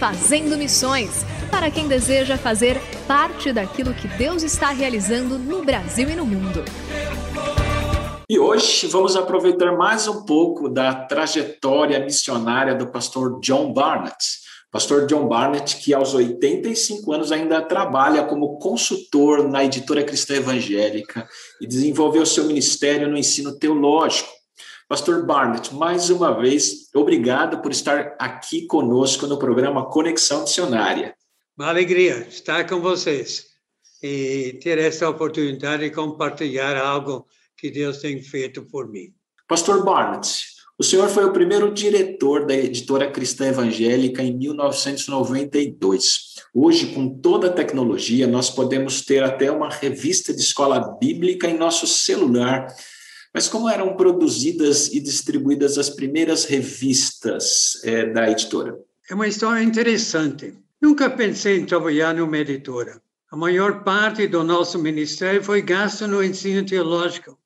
Fazendo Missões para quem deseja fazer parte daquilo que Deus está realizando no Brasil e no mundo. E hoje vamos aproveitar mais um pouco da trajetória missionária do pastor John Barnett. Pastor John Barnett, que aos 85 anos ainda trabalha como consultor na editora cristã evangélica e desenvolveu seu ministério no ensino teológico. Pastor Barnett, mais uma vez, obrigado por estar aqui conosco no programa Conexão Missionária. Uma alegria estar com vocês e ter essa oportunidade de compartilhar algo que Deus tem feito por mim. Pastor Barnett, o senhor foi o primeiro diretor da editora cristã evangélica em 1992. Hoje, com toda a tecnologia, nós podemos ter até uma revista de escola bíblica em nosso celular mas como eram produzidas e distribuídas as primeiras revistas é, da editora? É uma história interessante. Nunca pensei em trabalhar numa editora. A maior parte do nosso ministério foi gasto no ensino teológico,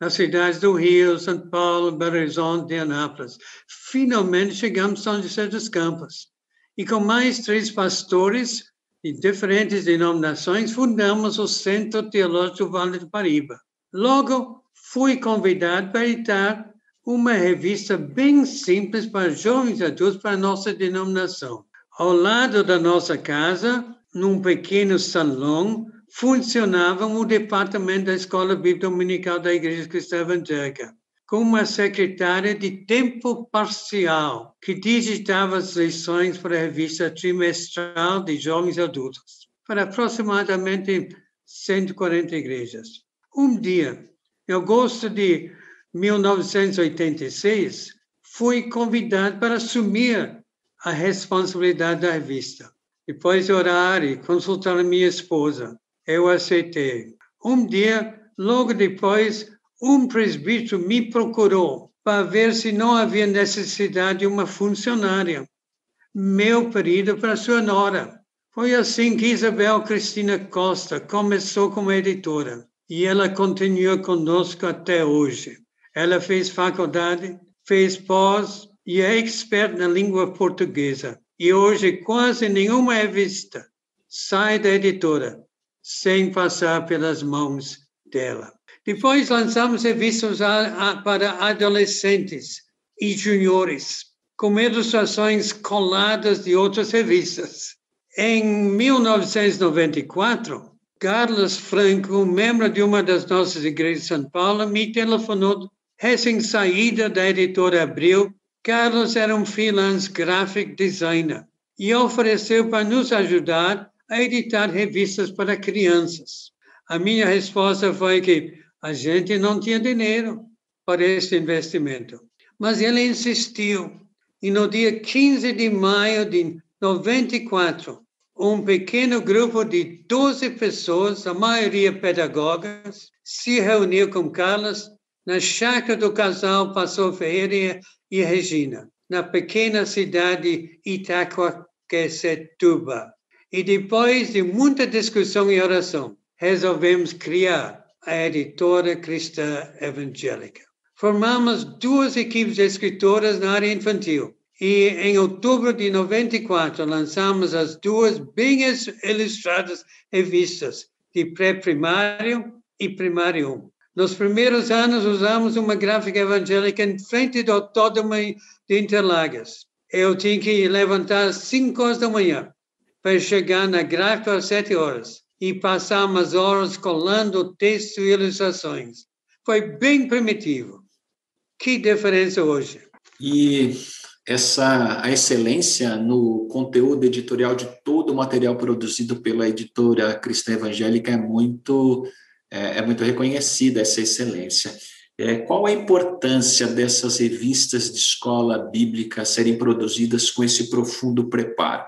nas cidades do Rio, São Paulo, Belo Horizonte e Anápolis. Finalmente chegamos a São José dos Campos. E com mais três pastores de diferentes denominações, fundamos o Centro Teológico Vale do Paraíba. Logo, fui convidado para editar uma revista bem simples para jovens adultos para nossa denominação. Ao lado da nossa casa, num pequeno salão, funcionava o departamento da Escola Bíblica Dominical da Igreja Cristã Evangélica, com uma secretária de tempo parcial que digitava as lições para a revista trimestral de jovens adultos, para aproximadamente 140 igrejas. Um dia, em agosto de 1986, fui convidado para assumir a responsabilidade da revista. Depois de orar e consultar minha esposa, eu aceitei. Um dia, logo depois, um presbítero me procurou para ver se não havia necessidade de uma funcionária. Meu pedido para sua nora. Foi assim que Isabel Cristina Costa começou como editora e ela continua conosco até hoje. Ela fez faculdade, fez pós e é expert na língua portuguesa. E hoje quase nenhuma revista sai da editora sem passar pelas mãos dela. Depois lançamos revistas para adolescentes e juniores, com ilustrações coladas de outras revistas. Em 1994, Carlos Franco, membro de uma das nossas igrejas de São Paulo, me telefonou recém-saída da editora Abril. Carlos era um freelance graphic designer e ofereceu para nos ajudar a editar revistas para crianças. A minha resposta foi que a gente não tinha dinheiro para esse investimento. Mas ele insistiu. E no dia 15 de maio de 94, um pequeno grupo de 12 pessoas, a maioria pedagogas, se reuniu com Carlos na chácara do casal Passou Ferreira e Regina, na pequena cidade que Setuba. E depois de muita discussão e oração, resolvemos criar a editora cristã evangélica. Formamos duas equipes de escritoras na área infantil e em outubro de 94 lançamos as duas bem ilustradas revistas de pré-primário e primário 1. Nos primeiros anos usamos uma gráfica evangélica em frente do autódromo de Interlagos. Eu tinha que levantar às 5 horas da manhã para chegar na gráfica às 7 horas e passar umas horas colando texto e ilustrações. Foi bem primitivo. Que diferença hoje? E essa a excelência no conteúdo editorial de todo o material produzido pela editora Cristã Evangélica é muito é, é muito reconhecida essa excelência. É, qual a importância dessas revistas de escola bíblica serem produzidas com esse profundo preparo?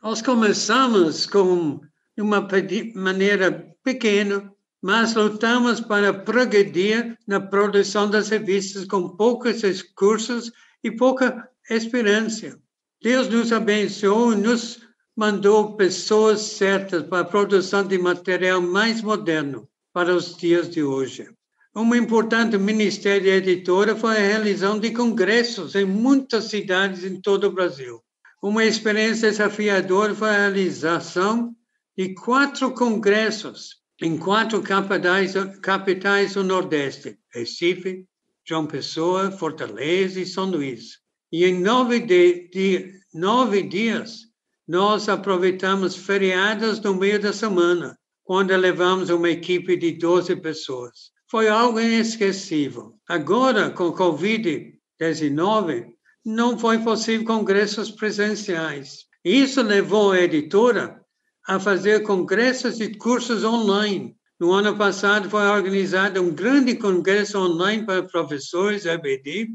Nós começamos com uma maneira pequena, mas lutamos para progredir na produção das revistas com poucos recursos e pouca esperança. Deus nos abençoou e nos mandou pessoas certas para a produção de material mais moderno para os dias de hoje. Um importante ministério editora foi a realização de congressos em muitas cidades em todo o Brasil. Uma experiência desafiadora foi a realização de quatro congressos em quatro capitais, capitais do Nordeste: Recife, João Pessoa, Fortaleza e São Luís. E em nove, de, de, nove dias, nós aproveitamos feriados no meio da semana, quando levamos uma equipe de 12 pessoas. Foi algo inesquecível. Agora, com Covid-19, não foi possível congressos presenciais. Isso levou a editora a fazer congressos e cursos online. No ano passado foi organizado um grande congresso online para professores EBD,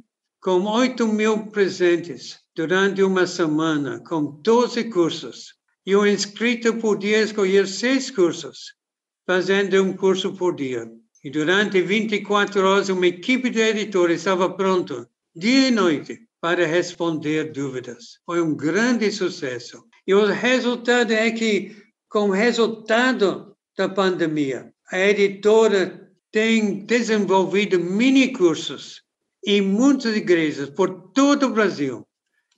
com 8 mil presentes durante uma semana, com 12 cursos. E o inscrito podia escolher seis cursos, fazendo um curso por dia. E durante 24 horas, uma equipe de editores estava pronta, dia e noite, para responder dúvidas. Foi um grande sucesso. E o resultado é que, com o resultado da pandemia, a editora tem desenvolvido mini cursos e muitas igrejas por todo o Brasil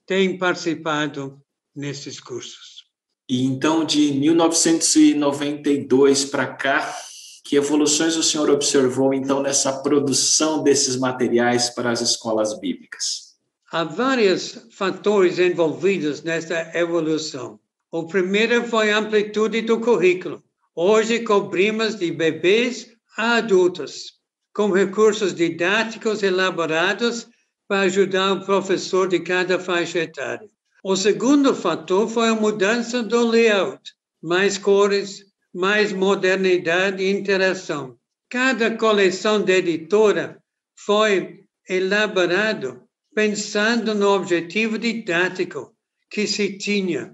têm participado nesses cursos. E então, de 1992 para cá, que evoluções o senhor observou então nessa produção desses materiais para as escolas bíblicas? Há vários fatores envolvidos nessa evolução. O primeiro foi a amplitude do currículo. Hoje cobrimos de bebês a adultos com recursos didáticos elaborados para ajudar o professor de cada faixa etária. O segundo fator foi a mudança do layout, mais cores, mais modernidade e interação. Cada coleção de editora foi elaborado pensando no objetivo didático que se tinha,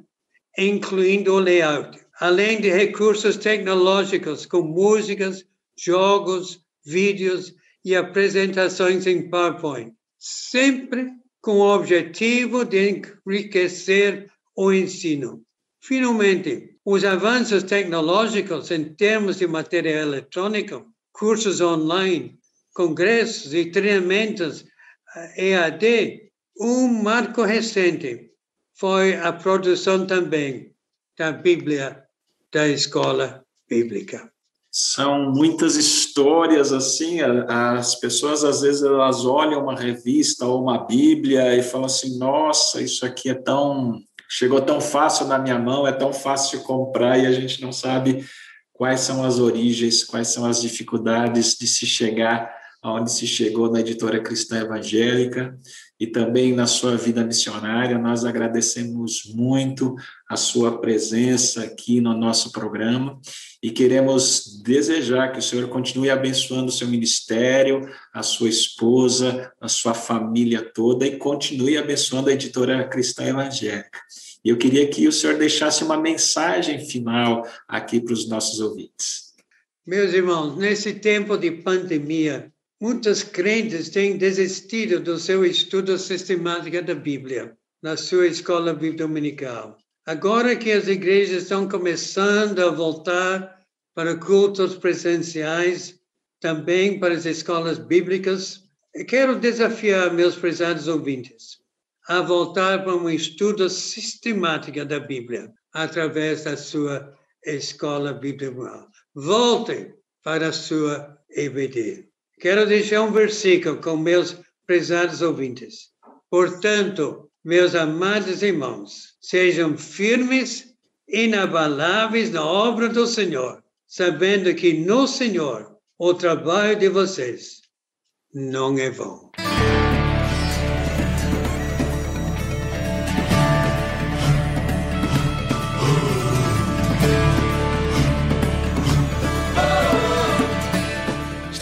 incluindo o layout, além de recursos tecnológicos como músicas, jogos, vídeos e apresentações em PowerPoint, sempre com o objetivo de enriquecer o ensino. Finalmente, os avanços tecnológicos em termos de material eletrônico, cursos online, congressos e treinamentos eh, EAD, um marco recente foi a produção também da Bíblia da escola bíblica são muitas histórias assim as pessoas às vezes elas olham uma revista ou uma bíblia e falam assim nossa isso aqui é tão chegou tão fácil na minha mão é tão fácil comprar e a gente não sabe quais são as origens quais são as dificuldades de se chegar aonde se chegou na editora cristã evangélica e também na sua vida missionária. Nós agradecemos muito a sua presença aqui no nosso programa e queremos desejar que o Senhor continue abençoando o seu ministério, a sua esposa, a sua família toda e continue abençoando a editora Cristã Evangélica. E eu queria que o Senhor deixasse uma mensagem final aqui para os nossos ouvintes. Meus irmãos, nesse tempo de pandemia, Muitos crentes têm desistido do seu estudo sistemático da Bíblia na sua escola dominical. Agora que as igrejas estão começando a voltar para cultos presenciais, também para as escolas bíblicas, quero desafiar meus prezados ouvintes a voltar para um estudo sistemático da Bíblia através da sua escola bíblica. Volte para a sua EBD. Quero deixar um versículo com meus prezados ouvintes. Portanto, meus amados irmãos, sejam firmes, inabaláveis na obra do Senhor, sabendo que no Senhor o trabalho de vocês não é vão.